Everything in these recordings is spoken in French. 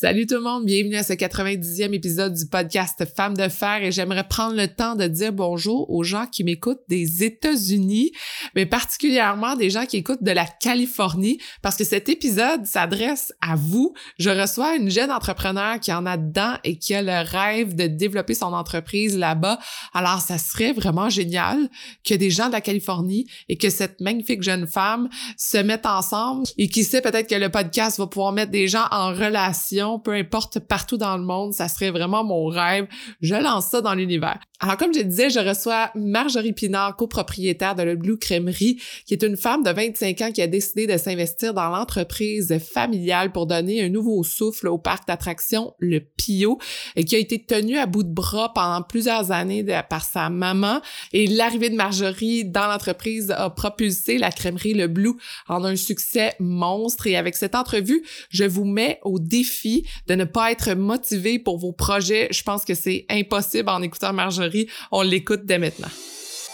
Salut tout le monde, bienvenue à ce 90e épisode du podcast Femmes de fer et j'aimerais prendre le temps de dire bonjour aux gens qui m'écoutent des États-Unis, mais particulièrement des gens qui écoutent de la Californie parce que cet épisode s'adresse à vous. Je reçois une jeune entrepreneur qui en a dedans et qui a le rêve de développer son entreprise là-bas. Alors ça serait vraiment génial que des gens de la Californie et que cette magnifique jeune femme se mettent ensemble et qui sait peut-être que le podcast va pouvoir mettre des gens en relation peu importe partout dans le monde, ça serait vraiment mon rêve. Je lance ça dans l'univers. Alors comme je disais, je reçois Marjorie Pinard, copropriétaire de Le Blue Crèmerie, qui est une femme de 25 ans qui a décidé de s'investir dans l'entreprise familiale pour donner un nouveau souffle au parc d'attractions Le Pio et qui a été tenue à bout de bras pendant plusieurs années par sa maman et l'arrivée de Marjorie dans l'entreprise a propulsé la crèmerie Le Blue en un succès monstre et avec cette entrevue, je vous mets au défi de ne pas être motivé pour vos projets. Je pense que c'est impossible en écoutant Marjorie. On l'écoute dès maintenant.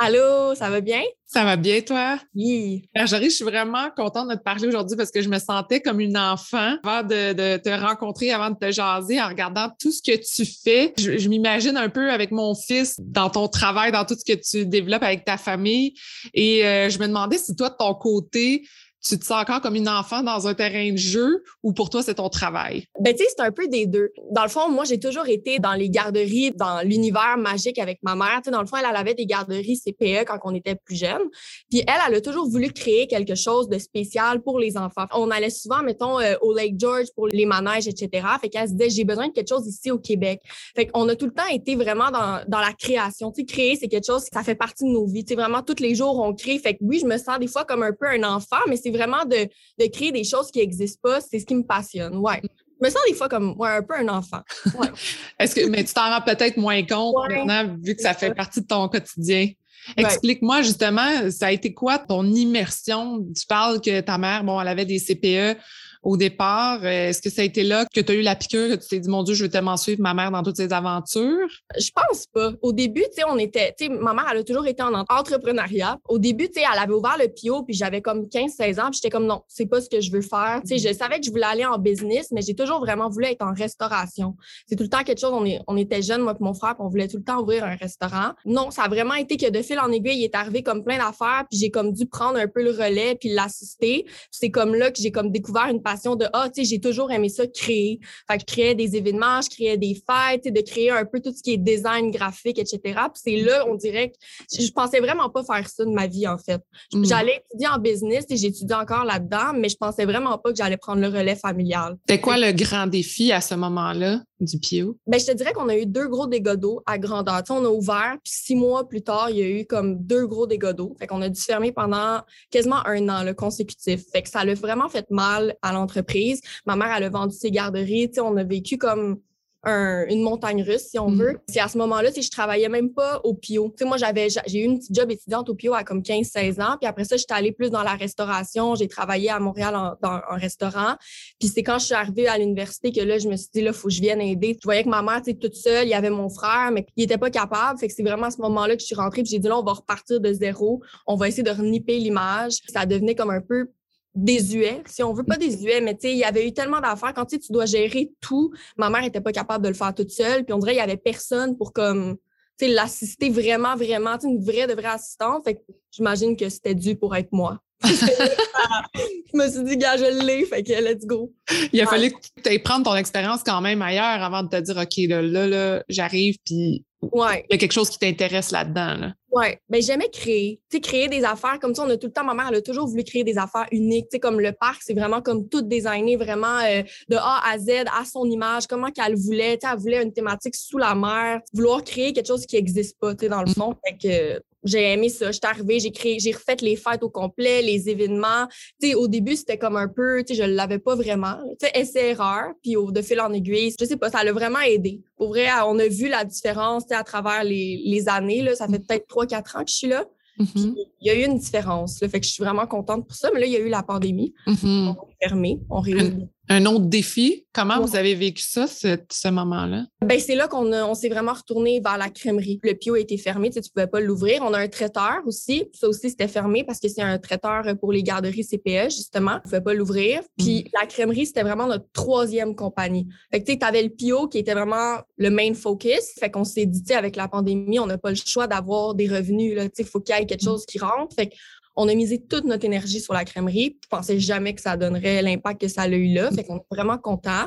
Allô, ça va bien? Ça va bien, toi? Oui. Marjorie, je suis vraiment contente de te parler aujourd'hui parce que je me sentais comme une enfant avant de, te rencontrer, avant de te jaser, en regardant tout ce que tu fais. Je, je m'imagine un peu avec mon fils dans ton travail, dans tout ce que tu développes avec ta famille. Et euh, je me demandais si toi, de ton côté, tu te sens encore comme une enfant dans un terrain de jeu ou pour toi, c'est ton travail? Ben, tu sais, c'est un peu des deux. Dans le fond, moi, j'ai toujours été dans les garderies, dans l'univers magique avec ma mère. Tu dans le fond, elle, elle avait des garderies CPE quand on était plus jeune. Puis elle, elle a toujours voulu créer quelque chose de spécial pour les enfants. On allait souvent, mettons, euh, au Lake George pour les manèges, etc. Fait qu'elle se disait, j'ai besoin de quelque chose ici au Québec. Fait qu'on a tout le temps été vraiment dans, dans la création. Tu sais, créer, c'est quelque chose, ça fait partie de nos vies. Tu sais, vraiment, tous les jours, on crée. Fait que oui, je me sens des fois comme un peu un enfant, mais c'est vraiment de, de, créer des choses qui n'existent pas, c'est ce qui me passionne. Ouais. Je me sens des fois comme ouais, un peu un enfant. Ouais. Est-ce que, mais tu t'en rends peut-être moins compte maintenant, vu que ça fait partie de ton quotidien. Explique-moi justement, ça a été quoi ton immersion? Tu parles que ta mère, bon, elle avait des CPE au départ? Euh, est-ce que ça a été là que tu as eu la piqûre, que tu t'es dit, mon Dieu, je veux tellement suivre ma mère dans toutes ses aventures? Je pense pas. Au début, tu sais, on était, tu sais, ma mère, elle a toujours été en entrepreneuriat. Au début, tu sais, elle avait ouvert le PIO, puis j'avais comme 15-16 ans, puis j'étais comme, non, c'est pas ce que je veux faire. Tu sais, je savais que je voulais aller en business, mais j'ai toujours vraiment voulu être en restauration. C'est tout le temps quelque chose, on, est, on était jeunes, moi et mon frère, puis on voulait tout le temps ouvrir un restaurant. Non, ça a vraiment été que de fil en aiguille, il est arrivé comme plein d'affaires, puis j'ai comme dû prendre un peu le relais, puis l'assister. C'est comme là que j'ai comme découvert une passion de ah, tu sais, j'ai toujours aimé ça créer. Fait que je créais des événements, je créais des fêtes, de créer un peu tout ce qui est design graphique, etc. Puis c'est là, on dirait que je pensais vraiment pas faire ça de ma vie, en fait. Mm. J'allais étudier en business et j'étudie encore là-dedans, mais je pensais vraiment pas que j'allais prendre le relais familial. C'était quoi le grand défi à ce moment-là? Ben, je te dirais qu'on a eu deux gros dégâts d'eau à grandeur. on a ouvert, puis six mois plus tard, il y a eu comme deux gros dégâts d'eau. Fait qu'on a dû fermer pendant quasiment un an le consécutif. Fait que ça a vraiment fait mal à l'entreprise. Ma mère, elle a vendu ses garderies. on a vécu comme une montagne russe, si on mm. veut. C'est à ce moment-là, je travaillais même pas au PIO. moi, j'avais, j'ai eu une petite job étudiante au PIO à comme 15-16 ans. Puis après ça, j'étais allée plus dans la restauration. J'ai travaillé à Montréal dans un restaurant. Puis c'est quand je suis arrivée à l'université que là, je me suis dit, là, faut que je vienne aider. Je voyais que ma mère, était toute seule. Il y avait mon frère, mais il était pas capable. Fait que c'est vraiment à ce moment-là que je suis rentrée. Puis j'ai dit, là, on va repartir de zéro. On va essayer de reniper l'image. Ça devenait comme un peu désuet, si on veut pas désuet, mais tu sais, il y avait eu tellement d'affaires. Quand tu dois gérer tout, ma mère était pas capable de le faire toute seule. Puis on dirait qu'il y avait personne pour comme tu sais, l'assister vraiment, vraiment, une vraie de vraie assistante. Fait que j'imagine que c'était dû pour être moi. je me suis dit, gars, je l'ai, fait que let's go. Il a fallu que tu aies prendre ton expérience quand même ailleurs avant de te dire, OK, là, là, là j'arrive, puis Ouais. Il y a quelque chose qui t'intéresse là-dedans. Là. Ouais. Ben, j'aimais créer. Tu sais, créer des affaires comme ça. On a tout le temps, ma mère, elle a toujours voulu créer des affaires uniques. Tu sais, comme le parc, c'est vraiment comme tout designé vraiment euh, de A à Z, à son image, comment qu'elle voulait. Tu sais, elle voulait une thématique sous la mer, vouloir créer quelque chose qui n'existe pas, tu sais, dans le monde. Fait que j'ai aimé ça. J'étais arrivée, j'ai créé, j'ai refait les fêtes au complet, les événements. Tu sais, au début, c'était comme un peu, tu sais, je l'avais pas vraiment. Tu sais, essai-erreur, puis au, de fil en aiguille, je sais pas, ça l'a vraiment aidé. Pour vrai, on a vu la différence, tu sais, à travers les, les années, là. Ça fait peut-être 3-4 ans que je suis là. Mhm. Il y a eu une différence. Là, fait que je suis vraiment contente pour ça. Mais là, il y a eu la pandémie. Mhm. On est fermé. On réouvre. Un autre défi, comment Ouais. vous avez vécu ça, ce, ce moment-là? Ben, c'est là qu'on on s'est vraiment retourné vers la crèmerie. Le pio a été fermé, tu sais, tu pouvais pas l'ouvrir. On a un traiteur aussi. Ça aussi, c'était fermé parce que c'est un traiteur pour les garderies CPE, justement. On pouvait pas l'ouvrir. Puis la crèmerie, c'était vraiment notre troisième compagnie. Fait que tu sais, t'avais le pio qui était vraiment le main focus. Fait qu'on s'est dit, tu avec la pandémie, on n'a pas le choix d'avoir des revenus, là. Tu sais, faut qu'il y ait quelque Mm. chose qui rentre. Fait on a misé toute notre énergie sur la crèmerie. Je pensais jamais que ça donnerait l'impact que ça a eu là. Fait qu'on est vraiment content.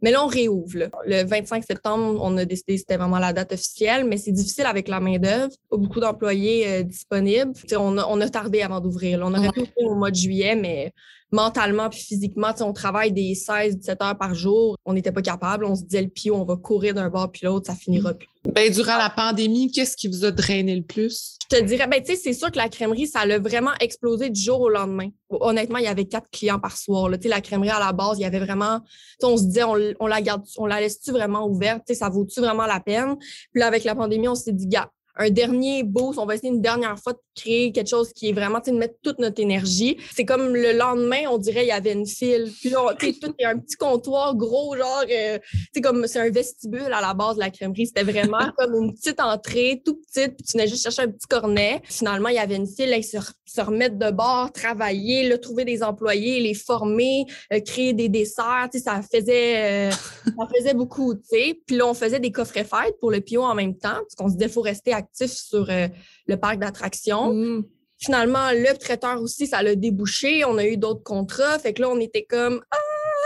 Mais là, on réouvre. là. Le 25 septembre, on a décidé que c'était vraiment la date officielle, mais c'est difficile avec la main-d'œuvre. Pas beaucoup d'employés euh, disponibles. On a, on a tardé avant d'ouvrir. On aurait pu ouvrir au mois de juillet, mais mentalement puis physiquement, tu sais, on travaille des 16-17 heures par jour. On n'était pas capable. On se disait le pio, on va courir d'un bord puis l'autre, ça finira plus. Ben, durant la pandémie, qu'est-ce qui vous a drainé le plus? Je te dirais, ben, tu sais, c'est sûr que la crèmerie, ça l'a vraiment explosé du jour au lendemain. Honnêtement, il y avait quatre clients par soir. Là. Tu sais, la crèmerie, à la base, il y avait vraiment, on se disait, on, on la garde, on la laisse-tu vraiment ouverte? Tu sais, ça vaut-tu vraiment la peine? Puis là, avec la pandémie, on s'est dit, gars, un dernier boost, on va essayer une dernière fois de créer quelque chose qui est vraiment, tu sais, de mettre toute notre énergie. C'est comme le lendemain, on dirait, il y avait une file. Puis là, tu sais, tout est un petit comptoir gros, genre, euh, tu sais, comme c'est un vestibule à la base de la crèmerie. C'était vraiment comme une petite entrée, tout petite, puis tu venais juste chercher un petit cornet. Finalement, il y avait une file, là, ils se, se remettre de bord, travailler, là, trouver des employés, les former, euh, créer des desserts, tu sais, ça faisait, euh, ça faisait beaucoup, tu sais. Puis là, on faisait des coffrets fêtes pour le Pio en même temps, parce qu'on se disait, faut rester actif sur euh, le parc d'attractions. Mm. Finalement, le traiteur aussi, ça l'a débouché. On a eu d'autres contrats. Fait que là, on était comme Ah!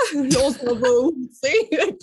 On s'en va où? tu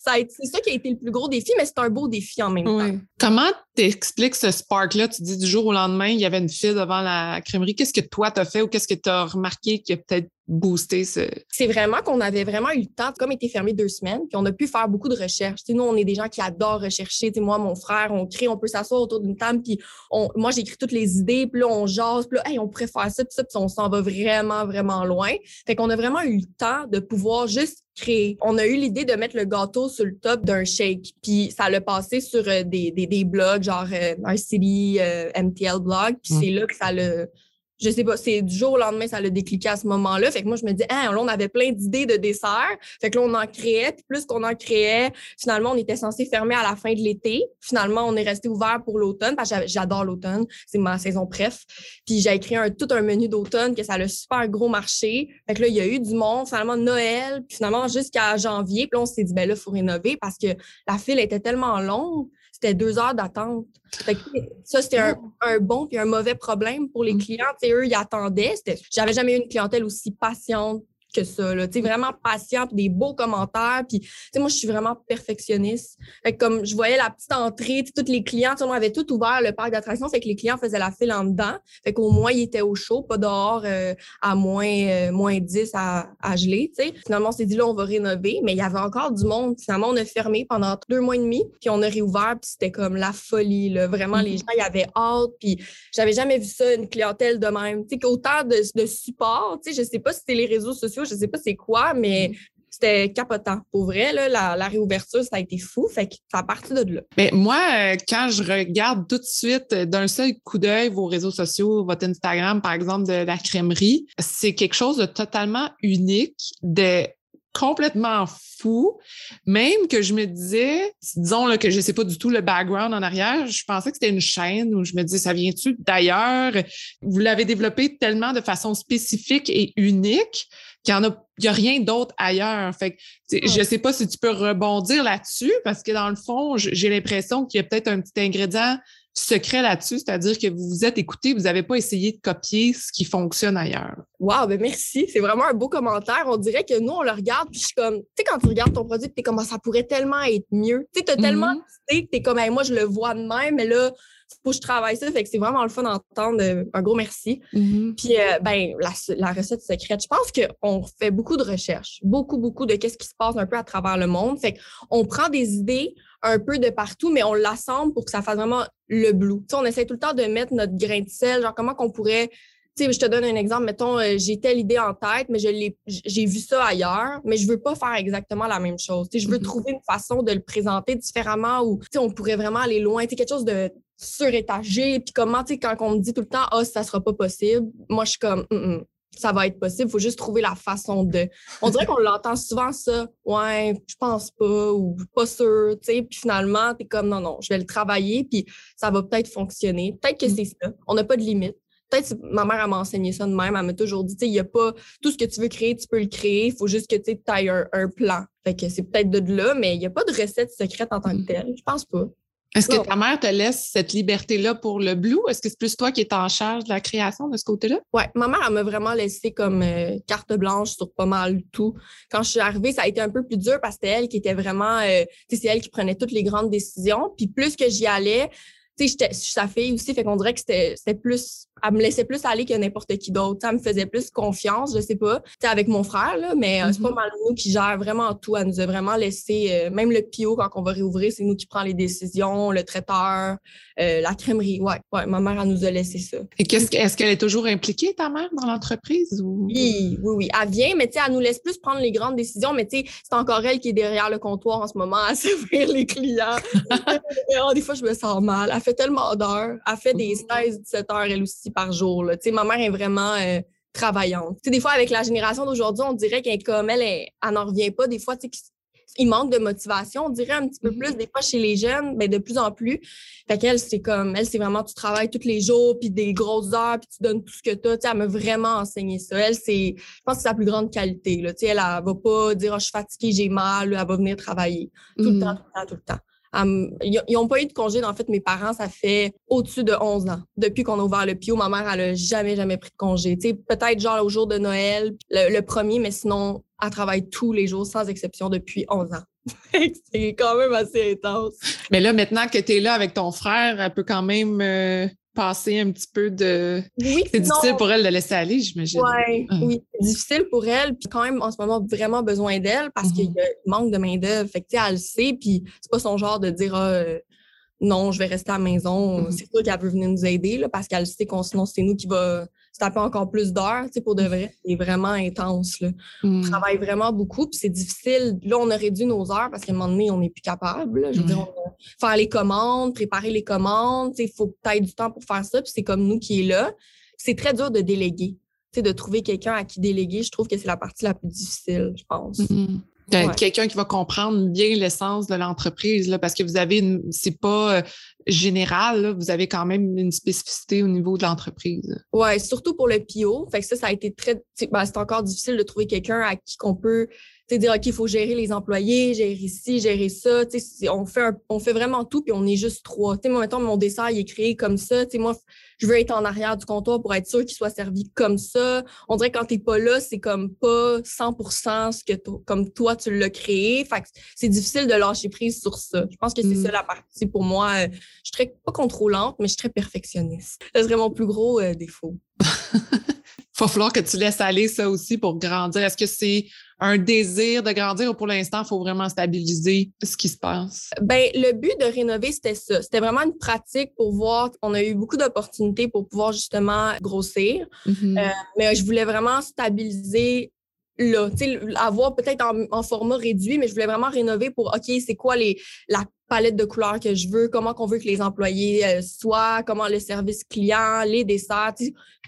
C'est ça qui a été le plus gros défi, mais c'est un beau défi en même temps. Comment t'expliques ce spark-là? Tu dis du jour au lendemain, il y avait une file devant la crèmerie. Qu'est-ce que toi t'as fait ou qu'est-ce que t'as remarqué qui a peut-être boosté ce. C'est vraiment qu'on avait vraiment eu le temps, comme été fermé deux semaines, puis on a pu faire beaucoup de recherches. Tu sais, nous, on est des gens qui adorent rechercher. Tu sais, moi, mon frère, on crée, on peut s'asseoir autour d'une table, puis on, moi, j'écris toutes les idées, puis là, on jase, puis là, hey, on pourrait faire ça, puis ça, puis on s'en va vraiment, vraiment loin. Fait qu'on a vraiment eu le temps de pouvoir juste créer. On a eu l'idée de mettre le gâteau sur le top d'un shake, puis ça l'a passé sur euh, des, des, des blogs, genre euh, un city euh, MTL blog, puis Mm. c'est là que ça l'a je sais pas, c'est du jour au lendemain, ça l'a décliqué à ce moment-là. Fait que moi, je me dis, ah, là, on avait plein d'idées de desserts. Fait que là, on en créait. Puis plus qu'on en créait, finalement, on était censé fermer à la fin de l'été. Finalement, on est resté ouvert pour l'automne parce que j'adore l'automne. C'est ma saison préf. Puis j'ai écrit un, tout un menu d'automne que ça a le super gros marché. Fait que là, il y a eu du monde, finalement, Noël. Puis finalement, jusqu'à janvier. Puis là, on s'est dit, ben là, faut rénover parce que la file était tellement longue. C'était deux heures d'attente. Ça, c'était un, un bon puis un mauvais problème pour les Mm. clients. Tu sais, eux, ils attendaient. J'avais jamais eu une clientèle aussi patiente que ça. Là. Vraiment patient, puis des beaux commentaires. Puis, moi, je suis vraiment perfectionniste. Fait que comme je voyais la petite entrée, tous les clients, on avait tout ouvert le parc d'attractions, fait que les clients faisaient la file en dedans. Fait qu'au moins, ils étaient au chaud, pas dehors euh, à moins, euh, moins 10 à, à geler. Finalement, on s'est dit, là, on va rénover, mais il y avait encore du monde. Finalement, on a fermé pendant deux mois et demi, puis on a réouvert, puis c'était comme la folie, là. Vraiment, les Mhm. gens, ils avaient hâte, puis j'avais jamais vu ça, une clientèle de même. Qu'autant de, de support, je sais pas si c'est les réseaux sociaux, je sais pas c'est quoi, mais c'était capotant. Pour vrai, là, la, la réouverture, ça a été fou. Fait que ça a parti de là. Mais moi, euh, quand je regarde tout de suite euh, d'un seul coup d'œil vos réseaux sociaux, votre Instagram, par exemple, de la crèmerie, c'est quelque chose de totalement unique, de complètement fou, même que je me disais, disons là, que je sais pas du tout le background en arrière, je pensais que c'était une chaîne où je me disais, ça vient-tu d'ailleurs? Vous l'avez développé tellement de façon spécifique et unique qu'il y en a, il y a rien d'autre ailleurs. Fait que, tu sais, je pas si tu peux rebondir là-dessus parce que dans le fond, j'ai l'impression qu'il y a peut-être un petit ingrédient secret là-dessus, c'est-à-dire que vous vous êtes écouté, vous n'avez pas essayé de copier ce qui fonctionne ailleurs. Wow, ben merci. C'est vraiment un beau commentaire. On dirait que nous, on le regarde, puis je suis comme, tu sais, quand tu regardes ton produit, tu es comme, Ah, ça pourrait tellement être mieux. Tu sais, tu as tellement d'idées que tu es comme, Hey, moi, je le vois de même, mais là, faut que je travaille ça. Fait que c'est vraiment le fun d'entendre. Euh, un gros merci. Mm-hmm. Puis, euh, ben, la, la, recette secrète, je pense qu'on fait beaucoup de recherches, beaucoup, beaucoup de qu'est-ce qui se passe un peu à travers le monde. Fait qu'on prend des idées un peu de partout, mais on l'assemble pour que ça fasse vraiment le blue. on essaie tout le temps de mettre notre grain de sel, genre comment qu'on pourrait sais, je te donne un exemple. Mettons, euh, j'ai telle idée en tête, mais je l'ai, j'ai vu ça ailleurs, mais je veux pas faire exactement la même chose. sais, je veux mm-hmm. trouver une façon de le présenter différemment ou on pourrait vraiment aller loin. quelque chose de surétagé. Puis comment, quand on me dit tout le temps, ah, oh, ça sera pas possible, moi, je suis comme, mm, mm, ça va être possible. Il faut juste trouver la façon de. On dirait qu'on l'entend souvent, ça. Ouais, je pense pas ou pas sûr. Puis finalement, tu es comme, non, non, je vais le travailler, puis ça va peut-être fonctionner. Peut-être que mm. c'est ça. On n'a pas de limite. Peut-être ma mère m'a enseigné ça de même. Elle m'a toujours dit, il n'y a pas tout ce que tu veux créer, tu peux le créer. Il faut juste que tu ailles un, un, plan. Fait que c'est peut-être de là, mais il n'y a pas de recette secrète en tant que mm. telle. Je pense pas. Est-ce que ta mère te laisse cette liberté-là pour le blue? Est-ce que c'est plus toi qui es en charge de la création de ce côté-là? Oui, ma mère, elle m'a vraiment laissé comme euh, carte blanche sur pas mal tout. Quand je suis arrivée, ça a été un peu plus dur parce que c'était elle qui était vraiment, euh, c'est elle qui prenait toutes les grandes décisions. Puis plus que j'y allais, tu sais, je suis sa fille aussi, fait qu'on dirait que c'était plus, elle me laissait plus aller que n'importe qui d'autre. Elle me faisait plus confiance, je sais pas, tu avec mon frère, là, mais euh, c'est pas mm-hmm. mal nous qui gère vraiment tout. Elle nous a vraiment laissé, euh, même le PO, quand on va réouvrir, c'est nous qui prenons les décisions, le traiteur, euh, la crèmerie. Ouais, ouais, ma mère, elle nous a laissé ça. Et qu'est-ce est-ce qu'elle est toujours impliquée, ta mère, dans l'entreprise? Ou... Oui, oui, oui. Elle vient, mais tu sais, elle nous laisse plus prendre les grandes décisions, mais tu sais, c'est encore elle qui est derrière le comptoir en ce moment à servir les clients. Oh, des fois, je me sens mal fait tellement d'heures. Elle fait des 16-17 heures, elle aussi, par jour. Là. Ma mère est vraiment euh, travaillante. des fois, avec la génération d'aujourd'hui, on dirait qu'elle comme elle, elle, n'en revient pas. Des fois, il manque de motivation, on dirait un petit peu mm-hmm. plus. Des fois, chez les jeunes, ben, de plus en plus. Fait qu'elle, c'est comme, elle, c'est vraiment, tu travailles tous les jours, puis des grosses heures, puis tu donnes tout ce que tu as. elle m'a vraiment enseigné ça. Elle, c'est, je pense que c'est sa plus grande qualité. Là. Elle, elle, elle, va pas dire, oh, je suis fatiguée, j'ai mal, elle va venir travailler tout le mm-hmm. temps, tout le temps, tout le temps ils n'ont pas eu de congé. En fait, mes parents, ça fait au-dessus de 11 ans. Depuis qu'on a ouvert le PIO, ma mère, elle n'a jamais, jamais pris de congé. Peut-être genre au jour de Noël, le, premier, mais sinon, elle travaille tous les jours, sans exception, depuis 11 ans. c'est quand même assez intense. Mais là, maintenant que tu es là avec ton frère, elle peut quand même euh, passer un petit peu de. Oui, c'est difficile pour elle de laisser aller, j'imagine. Ouais, ah. Oui, c'est difficile pour elle. Puis quand même, en ce moment, vraiment besoin d'elle parce qu'il mm-hmm. manque de main-d'œuvre. Fait que, elle le sait. Puis c'est pas son genre de dire ah, euh, non, je vais rester à la maison. Mm-hmm. C'est sûr qu'elle veut venir nous aider là, parce qu'elle sait qu'on sinon c'est nous qui va taper encore plus d'heures, tu sais, pour de vrai. C'est vraiment intense, là. On mm. travaille vraiment beaucoup, puis c'est difficile. Là, on a réduit nos heures parce qu'à un moment donné, on n'est plus capable. Je veux dire, faire les commandes, préparer les commandes, tu sais, il faut peut-être du temps pour faire ça, puis c'est comme nous qui est là. C'est très dur de déléguer. Tu sais, de trouver quelqu'un à qui déléguer, je trouve que c'est la partie la plus difficile, je pense. Mm-hmm. Quelqu'un qui va comprendre bien l'essence de l'entreprise, parce que vous avez, c'est pas euh, général, vous avez quand même une spécificité au niveau de l'entreprise. Oui, surtout pour le PIO. Fait que ça, ça a été très, ben, c'est encore difficile de trouver quelqu'un à qui qu'on peut sais, dire, OK, il faut gérer les employés, gérer ici, gérer ça. On fait, on fait vraiment tout, puis on est juste trois. sais, moi, mettons, mon dessert, il est créé comme ça. sais, moi, je veux être en arrière du comptoir pour être sûr qu'il soit servi comme ça. On dirait que quand tu n'es pas là, c'est comme pas 100 ce que comme toi, tu l'as créé. Fait c'est difficile de lâcher prise sur ça. Je pense que c'est ça mm. la partie pour moi. Euh, je suis très, pas contrôlante, mais je suis très perfectionniste. Ce serait mon plus gros euh, défaut. Il va falloir que tu laisses aller ça aussi pour grandir. Est-ce que c'est un désir de grandir ou pour l'instant, il faut vraiment stabiliser ce qui se passe? Ben, le but de rénover, c'était ça. C'était vraiment une pratique pour voir. On a eu beaucoup d'opportunités pour pouvoir justement grossir. Mm-hmm. Euh, mais je voulais vraiment stabiliser là, avoir peut-être en, en, format réduit, mais je voulais vraiment rénover pour, OK, c'est quoi les, la palette de couleurs que je veux, comment qu'on veut que les employés euh, soient, comment le service client, les desserts,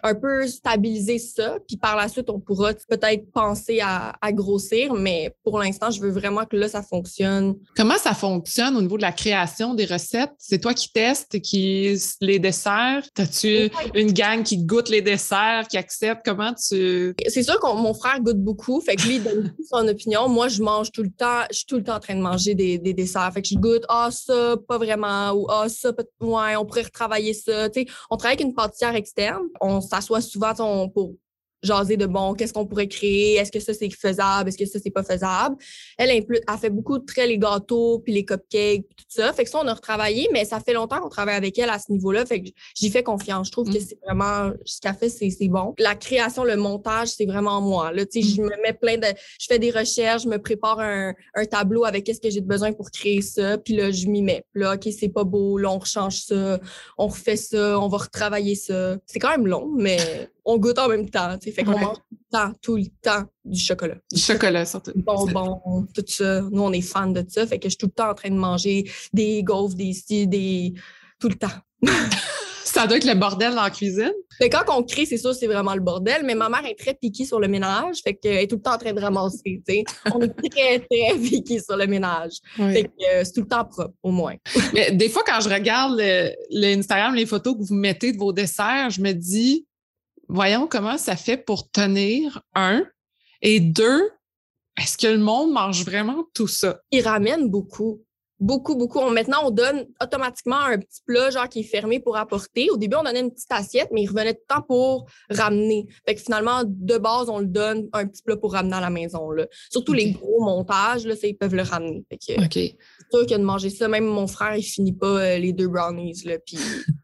un peu stabiliser ça. Puis par la suite, on pourra peut-être penser à, à, grossir, mais pour l'instant, je veux vraiment que là, ça fonctionne. Comment ça fonctionne au niveau de la création des recettes? C'est toi qui testes qui les desserts? As-tu une gang qui goûte les desserts, qui accepte? Comment tu... C'est sûr que mon frère goûte beaucoup, fait que lui, il donne son opinion. Moi, je mange tout le temps, je suis tout le temps en train de manger des, des desserts. Fait que je goûte ah, ça, pas vraiment, ou ah, ça, ouais, on pourrait retravailler ça. sais, on travaille avec une pâtissière externe. On s'assoit souvent pour jaser de bon, qu'est-ce qu'on pourrait créer, est-ce que ça c'est faisable, est-ce que ça c'est pas faisable? Elle, elle fait beaucoup de traits les gâteaux, puis les cupcakes, tout ça. Fait que ça, on a retravaillé, mais ça fait longtemps qu'on travaille avec elle à ce niveau-là. Fait que j'y fais confiance. Je trouve que mm. c'est vraiment, ce qu'elle fait, c'est bon. La création, le montage, c'est vraiment moi. Là, tu sais, je mm. me mets plein de, je fais des recherches, je me prépare un, un tableau avec qu'est-ce que j'ai besoin pour créer ça, puis là, je m'y mets. Là, OK, c'est pas beau, là, on rechange ça, on refait ça, on va retravailler ça. C'est quand même long, mais on goûte en même temps. Fait qu'on mange tout le temps, tout le temps du chocolat. Du chocolat, surtout. Bonbons, tout ça. Nous, on est fans de ça. Fait que je suis tout le temps en train de manger des gaufres, des des. tout le temps. ça doit être le bordel dans la cuisine. Mais quand on crée, c'est sûr, c'est vraiment le bordel. Mais ma mère est très piquée sur le ménage. Fait qu'elle est tout le temps en train de ramasser. On est très, très piquée sur le ménage. Fait que euh, c'est tout le temps propre, au moins. Mais des fois, quand je regarde le, les photos que vous mettez de vos desserts, je me dis, voyons comment ça fait pour tenir, un. Et deux, est-ce que le monde mange vraiment tout ça? Il ramène beaucoup. Beaucoup, beaucoup. maintenant, on donne automatiquement un petit plat, genre qui est fermé pour apporter. Au début, on donnait une petite assiette, mais il revenait tout le temps pour ramener. Fait que finalement, de base, on le donne un petit plat pour ramener à la maison. Là. Surtout les gros montages, là, ils peuvent le ramener. Fait que, OK. C'est sûr que de manger ça, même mon frère, il finit pas euh, les deux brownies. Là, puis...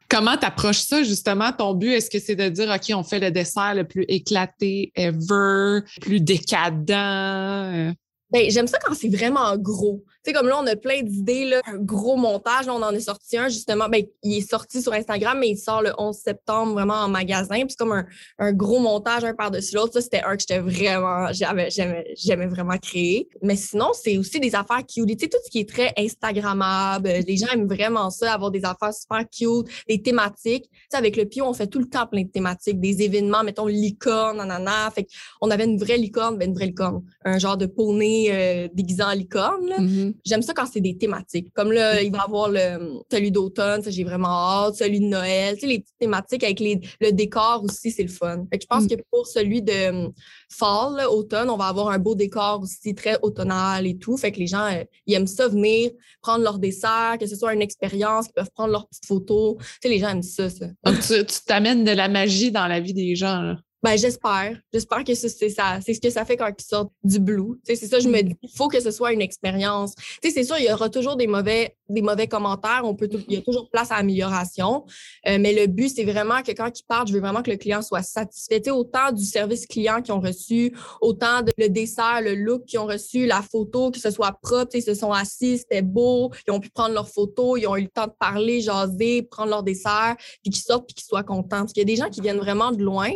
Comment tu approches ça, justement? Ton but, est-ce que c'est de dire, OK, on fait le dessert le plus éclaté ever, plus décadent? Euh? Ben, j'aime ça quand c'est vraiment gros. Tu sais, comme là, on a plein d'idées, là, un gros montage. on en a sorti un, justement. Ben, il est sorti sur Instagram, mais il sort le 11 septembre vraiment en magasin. Puis c'est comme un, un, gros montage, un par-dessus l'autre. Ça, c'était un que j'étais vraiment, j'avais, j'aimais vraiment créer. Mais sinon, c'est aussi des affaires cute. Tu sais, tout ce qui est très Instagrammable. Les gens aiment vraiment ça, avoir des affaires super cute, des thématiques. Tu sais, avec le Pio, on fait tout le temps plein de thématiques, des événements, mettons, licorne, nanana. Fait on avait une vraie licorne, ben, une vraie licorne. Un genre de poney euh, déguisant en licorne. Mm-hmm. J'aime ça quand c'est des thématiques. Comme là, il va y avoir le, celui d'automne, ça j'ai vraiment hâte, celui de Noël, tu sais, les petites thématiques avec les, le décor aussi, c'est le fun. Fait que je pense mm. que pour celui de fall, automne, on va avoir un beau décor aussi très automnal et tout. Fait que les gens, euh, ils aiment ça venir prendre leur dessert, que ce soit une expérience, qu'ils peuvent prendre leurs petites photos. Tu sais, les gens aiment ça, ça. Donc, tu t'amènes de la magie dans la vie des gens, là. Ben, j'espère. J'espère que c'est ça. C'est ce que ça fait quand ils sortent du blue. C'est ça, je me mm. dis, il faut que ce soit une expérience. C'est sûr, il y aura toujours des mauvais, des mauvais commentaires. On peut il y a toujours place à amélioration. Euh, mais le but, c'est vraiment que quand ils partent, je veux vraiment que le client soit satisfait. autant du service client qu'ils ont reçu, autant de le dessert, le look qu'ils ont reçu, la photo, que ce soit propre. Ils se sont assis, c'était beau. Ils ont pu prendre leurs photos, ils ont eu le temps de parler, jaser, prendre leur dessert, puis qu'ils sortent puis qu'ils soient contents. Parce qu'il y a des gens qui viennent vraiment de loin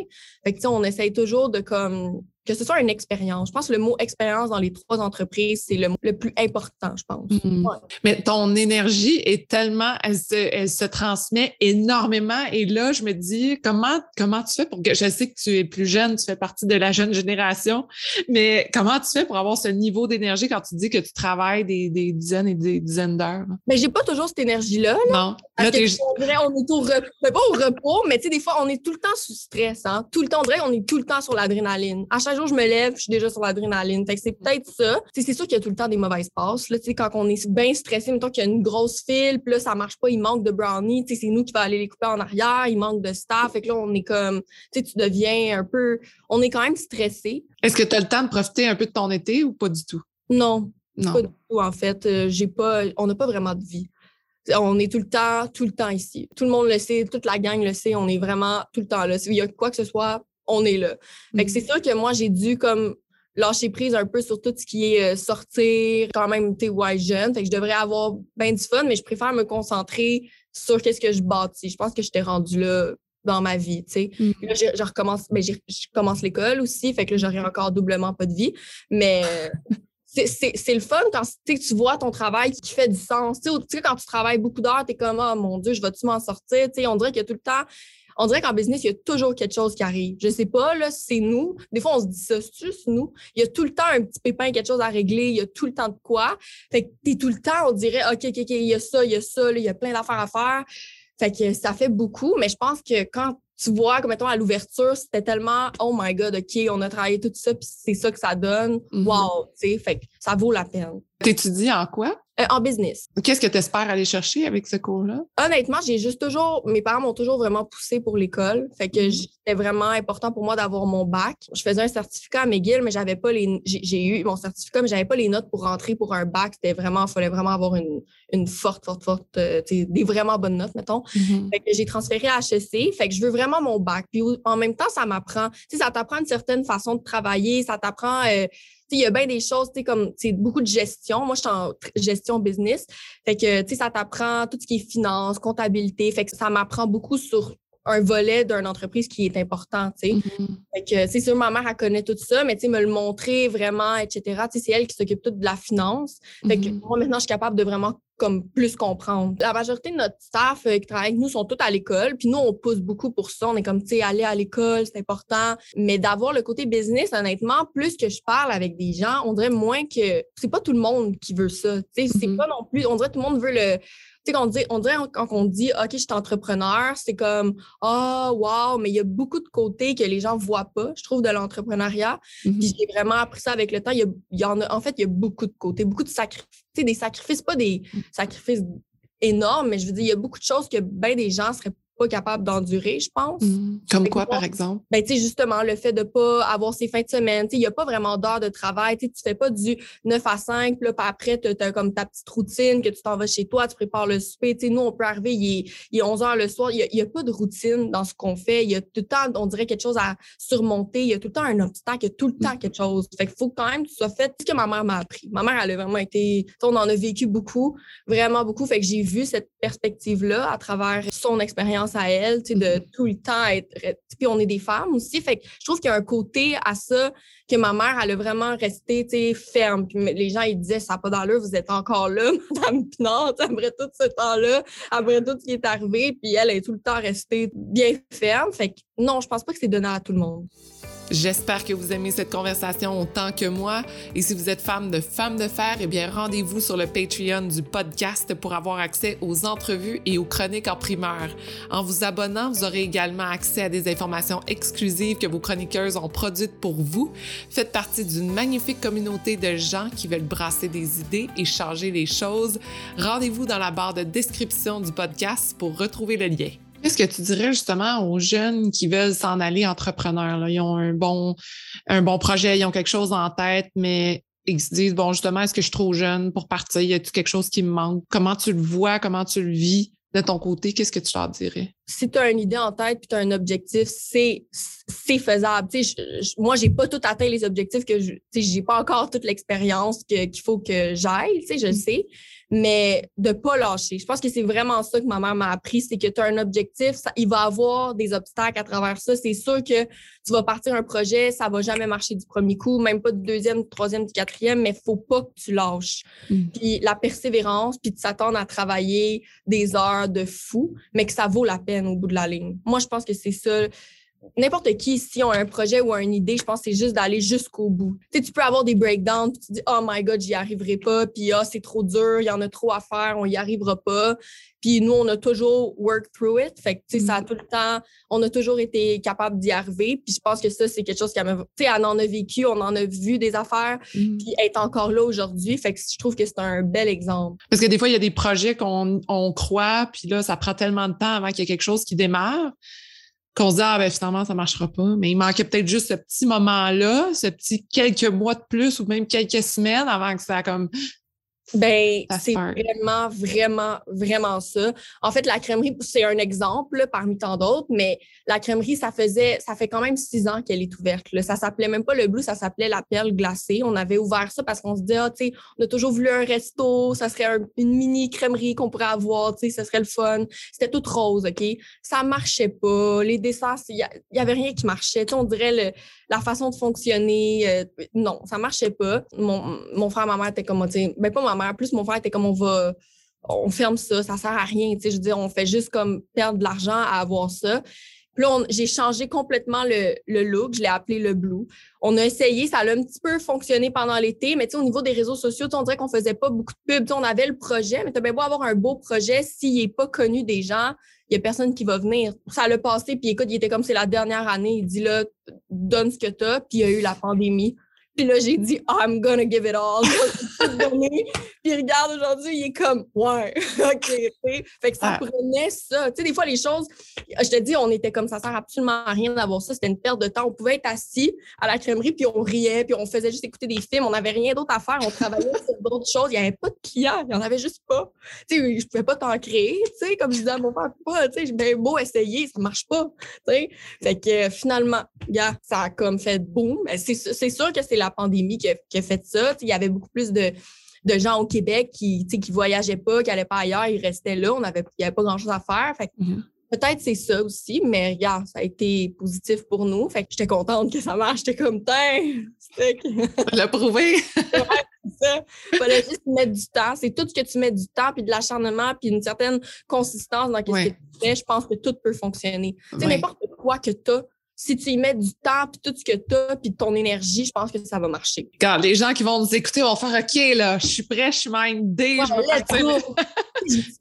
on essaye toujours de comme que ce soit une expérience. Je pense que le mot expérience dans les trois entreprises, c'est le, le plus important, je pense. Mm. Mais ton énergie est tellement, elle se, elle se, transmet énormément. Et là, je me dis, comment, comment tu fais pour que, je sais que tu es plus jeune, tu fais partie de la jeune génération, mais comment tu fais pour avoir ce niveau d'énergie quand tu dis que tu travailles des, des dizaines et des dizaines d'heures? Mais j'ai pas toujours cette énergie-là. Non. Là, on, dirait, on est au repos, pas au repos, mais tu sais, des fois, on est tout le temps sous stress, hein? Tout le temps, on dirait qu'on est tout le temps sur l'adrénaline. À chaque je me lève, je suis déjà sur l'adrénaline. Fait que c'est peut-être ça. c'est sûr qu'il y a tout le temps des mauvaises passes. Là, quand on est bien stressé, mettons qu'il y a une grosse file, puis là, ça marche pas, il manque de brownies, c'est nous qui va aller les couper en arrière, il manque de staff. Fait que là, on est comme, tu deviens un peu, on est quand même stressé. Est-ce que tu as le temps de profiter un peu de ton été ou pas du tout? Non. Non. Pas du tout, en fait. Euh, j'ai pas, on n'a pas vraiment de vie on est tout le temps, tout le temps ici. Tout le monde le sait, toute la gang le sait, on est vraiment tout le temps là. S'il y a quoi que ce soit, on est là. Fait que c'est sûr que moi, j'ai dû comme lâcher prise un peu sur tout ce qui est euh, sortir, quand même, tu ouais, jeune. Fait que je devrais avoir bien du fun, mais je préfère me concentrer sur qu'est-ce que je bâtis. Je pense que je t'ai rendu là dans ma vie, tu sais. Mm. Là, je, recommence, mais ben, je commence l'école aussi, fait que là, j'aurai encore doublement pas de vie. Mais c'est le fun quand tu vois ton travail qui fait du sens. Tu sais, quand tu travailles beaucoup d'heures, tu es comme, oh mon Dieu, je vais-tu m'en sortir? Tu sais, on dirait qu'il y a tout le temps on dirait qu'en business, il y a toujours quelque chose qui arrive. Je sais pas, là, c'est nous. Des fois, on se dit ça, c'est juste nous? Il y a tout le temps un petit pépin, quelque chose à régler. Il y a tout le temps de quoi. Fait que t'es tout le temps, on dirait, OK, OK, OK, il y a ça, il y a ça, il y a plein d'affaires à faire. Fait que ça fait beaucoup, mais je pense que quand tu vois, comme mettons, à l'ouverture, c'était tellement, oh my God, OK, on a travaillé tout ça, puis c'est ça que ça donne. Mm-hmm. Wow, tu sais, fait que ça vaut la peine. T'étudies en quoi? Euh, en business. Qu'est-ce que tu espères aller chercher avec ce cours-là? Honnêtement, j'ai juste toujours, mes parents m'ont toujours vraiment poussé pour l'école. Fait que Mm-hmm. c'était vraiment important pour moi d'avoir mon bac. Je faisais un certificat à McGill, mais j'avais pas les, j'ai eu mon certificat, mais j'avais pas les notes pour rentrer pour un bac. C'était vraiment, il fallait vraiment avoir une, une forte, forte, forte, euh, des vraiment bonnes notes, mettons. Fait que j'ai transféré à HEC. Fait que je veux vraiment mon bac. Puis en même temps, ça m'apprend, tu sais, ça t'apprend une certaine façon de travailler, ça t'apprend, euh, il y a bien des choses, tu sais, comme, c'est beaucoup de gestion. Moi, je suis en gestion business. Fait que, tu sais, ça t'apprend tout ce qui est finance, comptabilité. Fait que ça m'apprend beaucoup sur un volet d'une entreprise qui est important, tu sais. Mhm. Fait que, c'est sûr, ma mère, elle connaît tout ça, mais tu sais, me le montrer vraiment, etc. Tu sais, c'est elle qui s'occupe toute de la finance. Fait que Mhm. moi, maintenant, je suis capable de vraiment comme plus comprendre. La majorité de notre staff euh, qui travaille avec nous sont tous à l'école, puis nous, on pousse beaucoup pour ça. On est comme, tu sais, aller à l'école, c'est important. Mais d'avoir le côté business, honnêtement, plus que je parle avec des gens, on dirait moins que c'est pas tout le monde qui veut ça. Tu sais, c'est Mhm. pas non plus, on dirait tout le monde veut le. Sais, dit, on dirait quand on dit, OK, je suis entrepreneur, c'est comme, ah, wow, mais il y a beaucoup de côtés que les gens voient pas, je trouve, de l'entrepreneuriat. Mhm. Puis j'ai vraiment appris ça avec le temps. Il y, a, il y en a, en fait, il y a beaucoup de côtés, beaucoup de sacrifices, des sacrifices, pas des sacrifices énormes, mais je veux dire, il y a beaucoup de choses que ben des gens seraient pas capables d'endurer, je pense. Mhm. Comme Fait quoi, par exemple? Ben, tu sais, justement, le fait de pas avoir ses fins de semaine, tu sais, il n'y a pas vraiment d'heures de travail, tu sais, tu fais pas du 9 à 5, puis après, tu as comme ta petite routine, que tu t'en vas chez toi, tu prépares le souper, tu sais, nous, on peut arriver, il est, il est 11 heures le soir, il n'y a, pas de routine dans ce qu'on fait, il y a tout le temps, on dirait, quelque chose à surmonter, il y a tout le temps un obstacle, il y a tout le temps quelque chose. Fait qu'il faut quand même que tu sois fait ce que ma mère m'a appris. Ma mère, elle a vraiment été, on en a vécu beaucoup, vraiment beaucoup, fait que j'ai vu cette perspective-là à travers son expérience à elle, tu sais, de tout le temps être. Puis on est des femmes aussi. Fait que je trouve qu'il y a un côté à ça que ma mère, elle a vraiment resté, tu sais, ferme. Puis les gens, ils disaient, ça n'a pas d'allure, vous êtes encore là, Madame Pinard, après tout ce temps-là, après tout ce qui est arrivé. Puis elle est tout le temps restée bien ferme. Fait que non, je pense pas que c'est donné à tout le monde. J'espère que vous aimez cette conversation autant que moi. Et si vous êtes fan de Femmes de Fer, eh bien, rendez-vous sur le Patreon du podcast pour avoir accès aux entrevues et aux chroniques en primeur. En vous abonnant, vous aurez également accès à des informations exclusives que vos chroniqueuses ont produites pour vous. Faites partie d'une magnifique communauté de gens qui veulent brasser des idées et changer les choses. Rendez-vous dans la barre de description du podcast pour retrouver le lien. Qu'est-ce que tu dirais justement aux jeunes qui veulent s'en aller entrepreneurs? Là? Ils ont un bon, un bon projet, ils ont quelque chose en tête, mais ils se disent, bon, justement, est-ce que je suis trop jeune pour partir? Y a-t-il quelque chose qui me manque? Comment tu le vois? Comment tu le vis de ton côté? Qu'est-ce que tu leur dirais? si tu as une idée en tête puis tu as un objectif, c'est faisable. Je- je- moi, j'ai pas tout atteint les objectifs que je j'ai pas encore toute l'expérience qu'il faut que j'aille, je le sais, mais de pas lâcher. Je pense que c'est vraiment ça que ma mère m'a appris, c'est que tu as un objectif, ça- il va avoir des obstacles à travers ça. C'est sûr que tu vas partir un projet, ça va jamais marcher du premier coup, même pas du deuxième, du troisième, du quatrième, mais faut pas que tu lâches. Mm. Puis la persévérance, puis de s'attendre à travailler des heures de fou, mais que ça vaut la peine au bout de la ligne. Moi, je pense que c'est ça. N'importe qui, si on a un projet ou une idée, je pense que c'est juste d'aller jusqu'au bout. Tu sais, tu peux avoir des breakdowns, puis tu dis, oh my God, j'y arriverai pas, puis ah, c'est trop dur, il y en a trop à faire, on y arrivera pas. Puis nous, on a toujours work through it. Fait que, tu sais, ça a tout le temps, on a toujours été capable d'y arriver. Puis je pense que ça, c'est quelque chose qui a, tu sais, elle en a vécu, on en a vu des affaires, puis être encore là aujourd'hui. Fait que je trouve que c'est un bel exemple. Parce que des fois, il y a des projets qu'on on croit, puis là, ça prend tellement de temps avant qu'il y ait quelque chose qui démarre qu'on se dit, ah ben finalement, ça marchera pas. Mais il manquait peut-être juste ce petit moment-là, ce petit quelques mois de plus ou même quelques semaines avant que ça comme Ben, c'est vraiment, vraiment, vraiment ça. En fait, la crèmerie, c'est un exemple là, parmi tant d'autres, mais la crèmerie, ça faisait, ça fait quand même six ans qu'elle est ouverte. Là. Ça s'appelait même pas le Blue, ça s'appelait la perle glacée. On avait ouvert ça parce qu'on se disait, ah, tu sais, on a toujours voulu un resto, ça serait un- une mini crèmerie qu'on pourrait avoir, tu sais, ça serait le fun. C'était tout rose, OK? Ça marchait pas. Les desserts, il y, avait rien qui marchait. Tu sais, on dirait le, la façon de fonctionner. euh, non, ça marchait pas. Mon, mon frère, ma mère étaient comme, tu sais, ben pas ma mère, plus mon frère était comme, on va, on ferme ça, ça sert à rien. Tu sais, je veux dire, on fait juste comme perdre de l'argent à avoir ça. Puis là, j'ai changé complètement le, look. Je l'ai appelé le Blue. On a essayé, ça a un petit peu fonctionné pendant l'été, mais tu sais, au niveau des réseaux sociaux, on dirait qu'on faisait pas beaucoup de pubs. On avait le projet, mais tu as bien beau avoir un beau projet, s'il n'est pas connu des gens, il n'y a personne qui va venir. Ça l'a passé, puis écoute, il était comme c'est la dernière année. Il dit là, donne ce que tu as, puis il y a eu la pandémie. Puis là, j'ai dit, I'm gonna give it all. puis regarde, aujourd'hui, il est comme, ouais, OK. Fait que ça prenait ça. Tu sais, des fois, les choses, je te dis, on était comme ça, sert absolument à rien d'avoir ça. C'était une perte de temps. On pouvait être assis à la crèmerie, puis on riait, puis on faisait juste écouter des films. On n'avait rien d'autre à faire. On travaillait sur d'autres choses. Il n'y avait pas de clients. Il n'y en avait juste pas. Tu sais, je ne pouvais pas t'en créer. Tu sais, comme je disais à mon père, pas, tu sais, j'ai beau essayer, ça ne marche pas. Tu sais, fait que finalement, gars, ça a comme fait boum. C'est sûr que c'est la pandémie qui a, fait ça. il y avait beaucoup plus de, gens au Québec qui ne voyageaient pas, qui n'allaient pas ailleurs, ils restaient là. On avait, il n'y avait pas grand-chose à faire. Mm-hmm. Peut-être c'est ça aussi, mais regarde, ça a été positif pour nous. Fait que j'étais contente que ça marche. J'étais comme, tiens, Tu l'as prouvé. ouais, c'est ça. Fallait juste mettre du temps. C'est tout ce que tu mets du temps, puis de l'acharnement, puis une certaine consistance dans ce que tu fais. Je pense que tout peut fonctionner. Tu sais, n'importe quoi que tu as, si tu y mets du temps, puis tout ce que tu as, puis ton énergie, je pense que ça va marcher. Quand les gens qui vont nous écouter vont faire OK, là, je suis prêt, je suis mindé, je veux partir.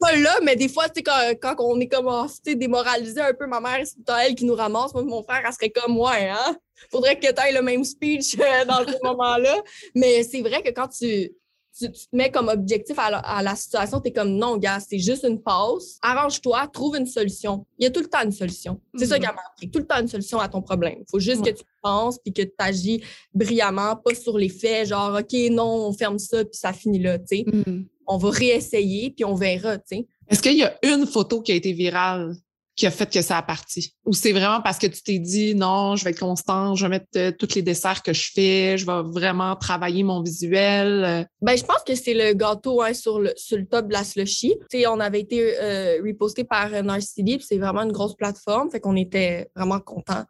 pas là, mais des fois, tu quand, quand on est comme oh, démoralisé un peu, ma mère, c'est elle qui nous ramasse. Moi, mon frère, elle serait comme moi, hein? Faudrait que tu aies le même speech euh, dans ce moment-là. Mais c'est vrai que quand tu, tu, te mets comme objectif à la, situation, tu es comme non, gars, c'est juste une pause. Arrange-toi, trouve une solution. Il y a tout le temps une solution. C'est ça qui a marqué. Tout le temps une solution à ton problème. Il faut juste que tu penses puis que tu agis brillamment, pas sur les faits, genre, OK, non, on ferme ça puis ça finit là, tu sais. Mm. On va réessayer puis on verra, tu sais. Est-ce qu'il y a une photo qui a été virale? Qui a fait que ça a parti? Ou c'est vraiment parce que tu t'es dit non, je vais être constant, je vais mettre euh, tous les desserts que je fais, je vais vraiment travailler mon visuel? Euh? Ben, je pense que c'est le gâteau hein, sur, le, sur le top de la slushy. sais, on avait été euh, reposté par Narcity, c'est vraiment une grosse plateforme, fait qu'on était vraiment contents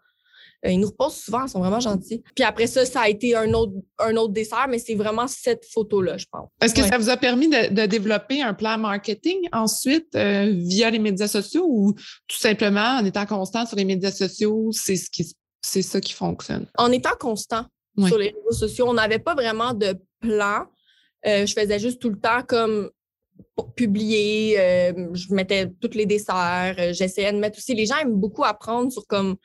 ils nous reposent souvent, ils sont vraiment gentils. Puis après ça, ça a été un autre, un autre dessert, mais c'est vraiment cette photo-là, je pense. Est-ce que ça vous a permis de, développer un plan marketing ensuite euh, via les médias sociaux ou tout simplement en étant constant sur les médias sociaux, c'est ce qui c'est ça qui fonctionne? En étant constant sur les réseaux sociaux, on n'avait pas vraiment de plan. Euh, je faisais juste tout le temps comme publier, je mettais tous les desserts, j'essayais de mettre aussi. Les gens aiment beaucoup apprendre sur comme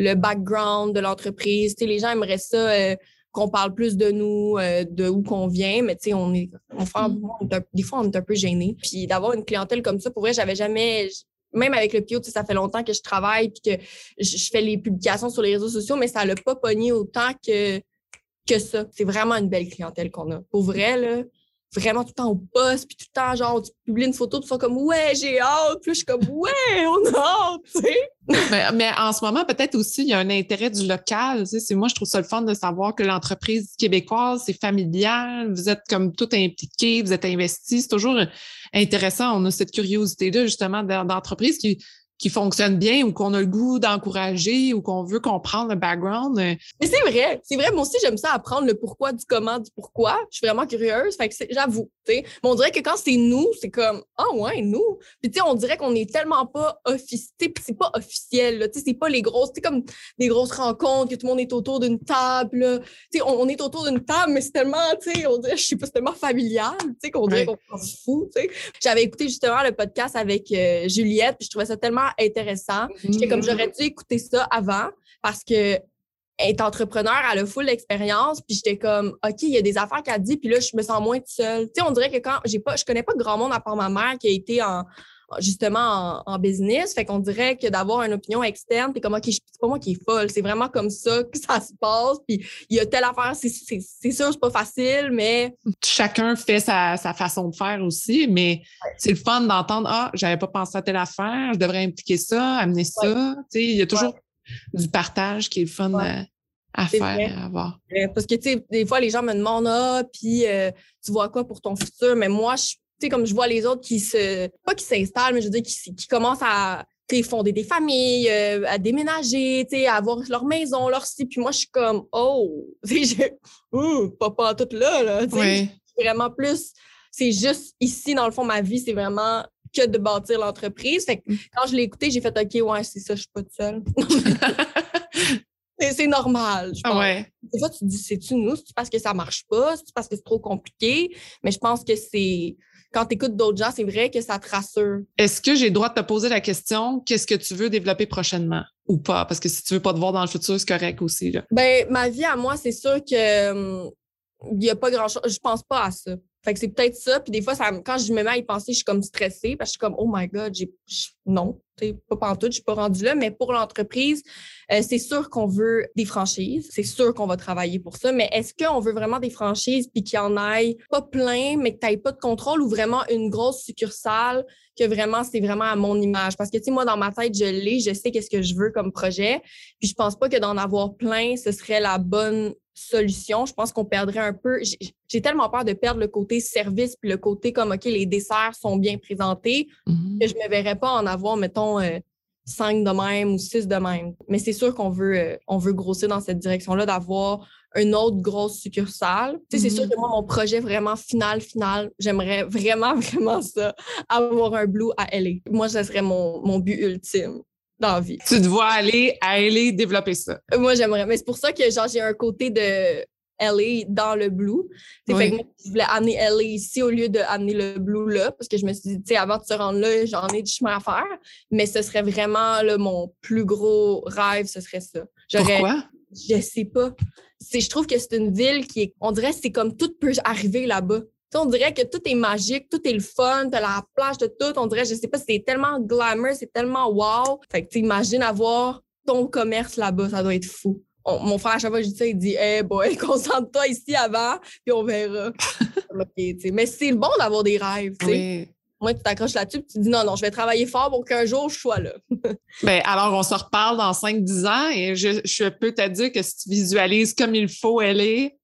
le background de l'entreprise. les gens aimeraient ça euh, qu'on parle plus de nous, euh, de où qu'on vient, mais on est, on fait, mm. des fois, on est un peu gêné. Puis d'avoir une clientèle comme ça, pour vrai, j'avais jamais, même avec le PO, ça fait longtemps que je travaille puis que je, fais les publications sur les réseaux sociaux, mais ça l'a pas pogné autant que, que ça. C'est vraiment une belle clientèle qu'on a. Pour vrai, là, vraiment tout le temps au poste, puis tout le temps, genre, tu publies une photo, ils sont comme, ouais, j'ai hâte. Puis je suis comme, ouais, on a hâte, tu sais. mais, en ce moment, peut-être aussi, il y a un intérêt du local. Tu sais, moi, je trouve ça le fun de savoir que l'entreprise québécoise, c'est familial, vous êtes comme tout impliqué, vous êtes investi. C'est toujours intéressant. On a cette curiosité-là, justement, d'entreprise qui qui fonctionne bien ou qu'on a le goût d'encourager ou qu'on veut comprendre le background. Euh. Mais c'est vrai, c'est vrai. Moi aussi, j'aime ça apprendre le pourquoi du comment du pourquoi. Je suis vraiment curieuse. Fait que j'avoue, tu on dirait que quand c'est nous, c'est comme, ah ouais, nous. Puis tu sais, on dirait qu'on est tellement pas officiel. c'est pas officiel, tu sais, c'est pas les grosses, tu comme des grosses rencontres que tout le monde est autour d'une table. Tu sais, on, est autour d'une table, mais c'est tellement, tu sais, on dirait, je sais pas, c'est tellement familial, tu sais, qu'on dirait qu'on s'en fout, tu sais. J'avais écouté justement le podcast avec euh, Juliette, puis je trouvais ça tellement intéressant. J'étais comme, j'aurais dû écouter ça avant parce que être entrepreneur, elle a full l'expérience, puis j'étais comme, OK, il y a des affaires qu'elle dit, puis là, je me sens moins seule. Tu sais, on dirait que quand j'ai pas, je connais pas grand monde à part ma mère qui a été en, justement en, business. Fait qu'on dirait que d'avoir une opinion externe, t'es comme, OK, c'est pas moi qui est folle. C'est vraiment comme ça que ça se passe. Puis il y a telle affaire, c'est sûr, c'est pas facile, mais. Chacun fait sa, façon de faire aussi, mais c'est le fun d'entendre, ah, j'avais pas pensé à telle affaire, je devrais impliquer ça, amener ça. Tu sais, il y a toujours du partage qui est le fun à, faire, à avoir. Parce que, tu sais, des fois, les gens me demandent, ah, puis euh, tu vois quoi pour ton futur? Mais moi, je sais, comme je vois les autres qui se, pas qui s'installent, mais je veux dire, qui, qui commencent à fonder des familles, euh, à déménager, à avoir leur maison, leur site. Puis moi, je suis comme, oh, j'ai, pas, pas tout là, là. Vraiment plus, c'est juste ici, dans le fond, ma vie, c'est vraiment que de bâtir l'entreprise. Fait que mm. quand je l'ai écouté, j'ai fait, OK, ouais, c'est ça, je suis pas toute seule. c'est normal, je pense. Des fois, tu te dis, c'est-tu nous? C'est parce que ça marche pas? C'est parce que c'est trop compliqué? Mais je pense que c'est quand tu écoutes d'autres gens, c'est vrai que ça te rassure. Est-ce que j'ai le droit de te poser la question, qu'est-ce que tu veux développer prochainement ou pas? Parce que si tu veux pas te voir dans le futur, c'est correct aussi. Là. Ben, ma vie à moi, c'est sûr que hum, il n'y a pas grand-chose. Je pense pas à ça. Fait que c'est peut-être ça. Puis des fois, ça, quand je me mets à y penser, je suis comme stressée parce que je suis comme, oh my God, j'ai, non, pas pantoute, je suis pas rendue là. Mais pour l'entreprise, euh, c'est sûr qu'on veut des franchises. C'est sûr qu'on va travailler pour ça. Mais est-ce qu'on veut vraiment des franchises puis qu'il y en aille pas plein, mais que tu pas de contrôle ou vraiment une grosse succursale que vraiment, c'est vraiment à mon image? Parce que, tu sais, moi, dans ma tête, je l'ai, je sais qu'est-ce que je veux comme projet. Puis je pense pas que d'en avoir plein, ce serait la bonne solution. Je pense qu'on perdrait un peu. J'ai tellement peur de perdre le côté service puis le côté comme, OK, les desserts sont bien présentés Mhm. que je ne me verrais pas en avoir, mettons, euh, cinq de même ou six de même. Mais c'est sûr qu'on veut, euh, on veut grossir dans cette direction-là, d'avoir une autre grosse succursale. Tu sais, c'est sûr Mhm. que moi, mon projet vraiment final, final, j'aimerais vraiment, vraiment ça, avoir un Blue à LA. Moi, ce serait mon, mon but ultime dans la vie. Tu te vois aller à aller développer ça. Moi, j'aimerais. Mais c'est pour ça que genre j'ai un côté de LA dans le blue. Oui. Fait que moi, je voulais amener LA ici au lieu d'amener le blue là, parce que je me suis dit, tu sais, avant de se rendre là, j'en ai du chemin à faire. Mais ce serait vraiment là, mon plus gros rêve, ce serait ça. J'aurais, Pourquoi? je sais pas. Je trouve que c'est une ville qui est, on dirait, que c'est comme tout peut arriver là-bas. On dirait que tout est magique, tout est le fun, t'as la plage de tout. On dirait, je sais pas, c'est tellement glamour, c'est tellement wow. Fait que tu imagines avoir ton commerce là-bas, ça doit être fou. On- mon frère, à chaque fois que je dis ça, il dit Hey boy, concentre-toi ici avant, puis on verra. Mais c'est le bon d'avoir des rêves. Oui. Moi, tu t'accroches là-dessus, tu dis Non, non, je vais travailler fort pour qu'un jour je sois là. Ben, alors, on se reparle dans 5-10 ans et je, je peux te dire que si tu visualises comme il faut elle est,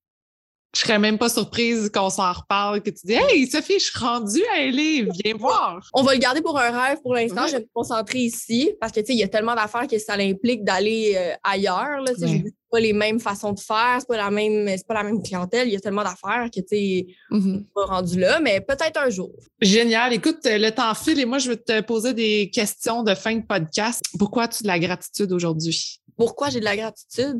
je serais même pas surprise qu'on s'en reparle, que tu dis Hey, Sophie, je suis rendue à LA, viens voir. On va le garder pour un rêve pour l'instant. Ouais. Je vais me concentrer ici parce que, tu sais, il y a tellement d'affaires que ça implique d'aller euh, ailleurs. Là, sais. Je pas les mêmes façons de faire, c'est pas la même, c'est pas la même clientèle. Il y a tellement d'affaires que, tu sais, Mhm. pas rendu là, mais peut-être un jour. Génial. Écoute, le temps file et moi, je veux te poser des questions de fin de podcast. Pourquoi as-tu de la gratitude aujourd'hui? Pourquoi j'ai de la gratitude?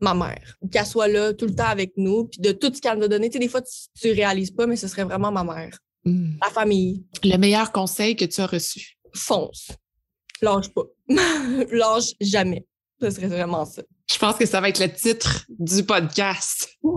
Ma mère. Qu'elle soit là tout le temps avec nous, puis de tout ce qu'elle nous a donné. Tu sais, des fois, tu, tu réalises pas, mais ce serait vraiment ma mère. La famille. Le meilleur conseil que tu as reçu? Fonce. Lâche pas. Lâche jamais. Ce serait vraiment ça. Je pense que ça va être le titre du podcast.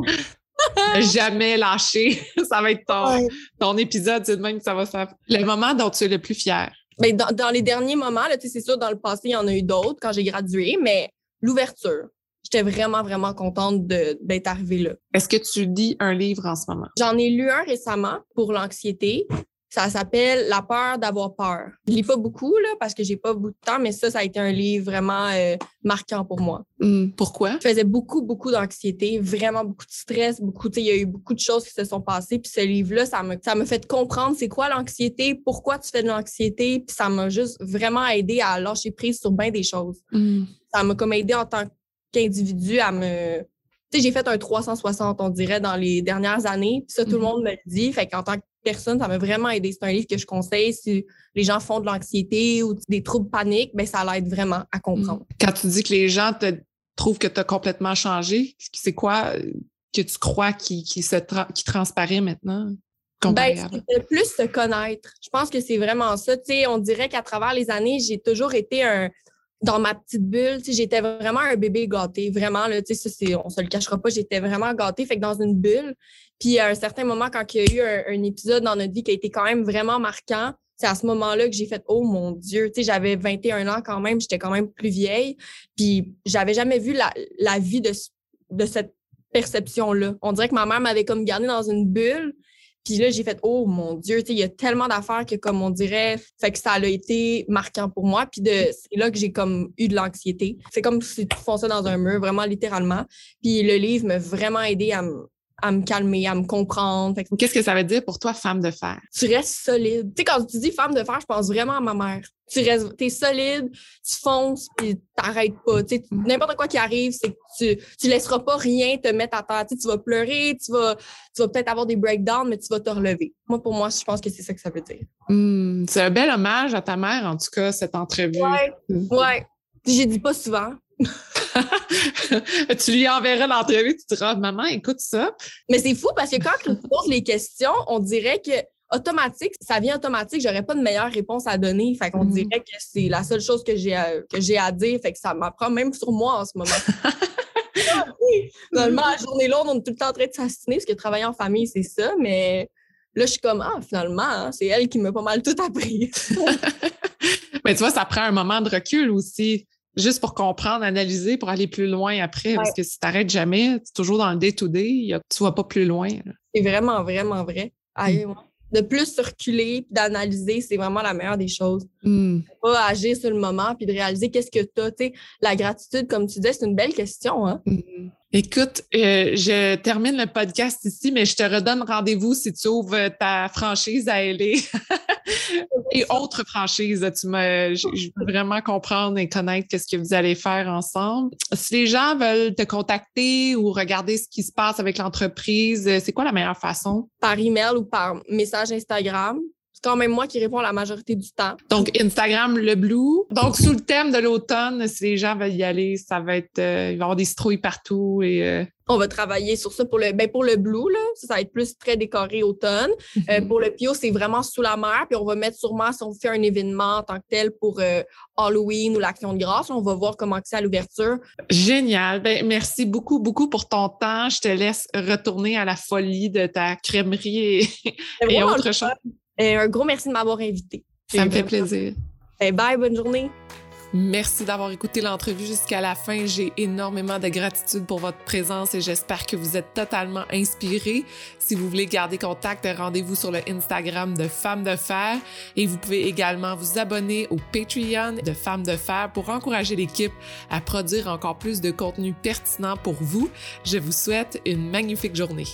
Jamais lâcher. Ça va être ton, ton épisode, c'est de même que ça va faire. Le moment dont tu es le plus fier. Ben, dans, dans les derniers moments, là, tu sais, c'est sûr, dans le passé, il y en a eu d'autres quand j'ai gradué, mais l'ouverture, j'étais vraiment, vraiment contente d'être arrivée là. Est-ce que tu lis un livre en ce moment? J'en ai lu un récemment pour l'anxiété. Ça s'appelle La peur d'avoir peur. Je lis pas beaucoup, là, parce que j'ai pas beaucoup de temps, mais ça, ça a été un livre vraiment euh, marquant pour moi. Hmm, Pourquoi? Je faisais beaucoup, beaucoup d'anxiété, vraiment beaucoup de stress, beaucoup, il y a eu beaucoup de choses qui se sont passées. Puis ce livre-là, ça m'a, ça fait comprendre c'est quoi l'anxiété, pourquoi tu fais de l'anxiété. Puis ça m'a juste vraiment aidé à lâcher prise sur bien des choses. Hmm. Ça m'a comme aidé en tant qu'individu à me. Tu sais, j'ai fait un 360, on dirait, dans les dernières années. Puis ça, tout le Mhm. monde me le dit. Fait qu'en tant que personne, ça m'a vraiment aidé. C'est un livre que je conseille si les gens font de l'anxiété ou des troubles paniques, ben ça l'aide vraiment à comprendre. Quand tu dis que les gens te trouvent que tu as complètement changé, c'est quoi euh, que tu crois qui, qui, se tra- qui transparaît maintenant? Ben, c'est plus se connaître. Je pense que c'est vraiment ça. Tu sais, on dirait qu'à travers les années, j'ai toujours été un dans ma petite bulle. J'étais vraiment un bébé gâté. Vraiment, là, ça, on se le cachera pas, j'étais vraiment gâtée. Fait que dans une bulle. Puis à un certain moment, quand il y a eu un, un épisode dans notre vie qui a été quand même vraiment marquant, c'est à ce moment-là que j'ai fait Oh mon Dieu, tu sais, j'avais 21 ans quand même, j'étais quand même plus vieille. Puis j'avais jamais vu la, la vie de, de cette perception-là. On dirait que ma mère m'avait comme gardée dans une bulle. Puis là, j'ai fait, oh mon Dieu, tu sais, il y a tellement d'affaires que, comme on dirait, fait que ça a été marquant pour moi. Puis de, c'est là que j'ai comme eu de l'anxiété. C'est comme si tu fonçais dans un mur, vraiment littéralement. Puis le livre m'a vraiment aidé à me, à me calmer, à me comprendre. Qu'est-ce que ça veut dire pour toi, femme de fer? tu restes solide. Tu sais, quand tu dis femme de fer, je pense vraiment à ma mère. Tu restes, t'es solide, tu fonces, puis t'arrêtes pas. Tu sais, n'importe quoi qui arrive, c'est que tu, tu laisseras pas rien te mettre à terre. Tu sais, tu vas pleurer, tu vas, tu vas peut-être avoir des breakdowns, mais tu vas te relever. Moi, pour moi, je pense que c'est ça que ça veut dire. Hmm, c'est un bel hommage à ta mère, en tout cas, cette entrevue. Hmm. Ouais. Puis J'ai dit pas souvent, tu lui enverras l'entrevue, tu diras, maman, écoute ça. mais c'est fou parce que quand tu poses les questions, on dirait que automatique, ça vient automatique, j'aurais pas de meilleure réponse à donner. Fait qu'on Mhm. dirait que c'est la seule chose que j'ai à, que j'ai à dire. Fait que ça m'apprend même sur moi en ce moment. Oui! Finalement, la journée longue, on est tout le temps en train de s'assiner parce que travailler en famille, c'est ça, mais là, je suis comme, ah, finalement, hein, c'est elle qui m'a pas mal tout appris. Mais tu vois, ça prend un moment de recul aussi, juste pour comprendre, analyser, pour aller plus loin après. Parce que si tu t'arrêtes jamais, tu es toujours dans le day-to-day, tu vas pas plus loin. c'est vraiment, vraiment vrai. Aïe, ouais. De plus se reculer puis d'analyser, c'est vraiment la meilleure des choses. Hmm. Pas agir sur le moment puis de réaliser qu'est-ce que tu as. La gratitude, comme tu disais, c'est une belle question. Hein? Mhm. Écoute, euh, je termine le podcast ici, mais je te redonne rendez-vous si tu ouvres ta franchise à LA et autres franchises. Tu me, je, je veux vraiment comprendre et connaître qu'est-ce que vous allez faire ensemble. Si les gens veulent te contacter ou regarder ce qui se passe avec l'entreprise, euh, c'est quoi la meilleure façon? Par email ou par message Instagram. Quand même moi qui réponds la majorité du temps. Donc, Instagram, le Blue. Donc, sous le thème de l'automne, si les gens veulent y aller, ça va être, euh, il va y avoir des citrouilles partout et, euh, On va travailler sur ça pour le, ben pour le blue, là, ça, ça va être plus très décoré automne. Euh, pour le pio, c'est vraiment sous la mer. Puis on va mettre sûrement, si on fait un événement en tant que tel pour euh, Halloween ou l'Action de grâce, on va voir comment c'est à l'ouverture. Génial. Ben, merci beaucoup, beaucoup pour ton temps. Je te laisse retourner à la folie de ta crèmerie et, et autre chose. Euh, un gros merci de m'avoir invité. Ça me fait plaisir. Eh, bye, bonne journée. Merci d'avoir écouté l'entrevue jusqu'à la fin. J'ai énormément de gratitude pour votre présence et j'espère que vous êtes totalement inspirés. Si vous voulez garder contact, rendez-vous sur le Instagram de Femmes de Fer et vous pouvez également vous abonner au Patreon de Femmes de Fer pour encourager l'équipe à produire encore plus de contenu pertinent pour vous. Je vous souhaite une magnifique journée.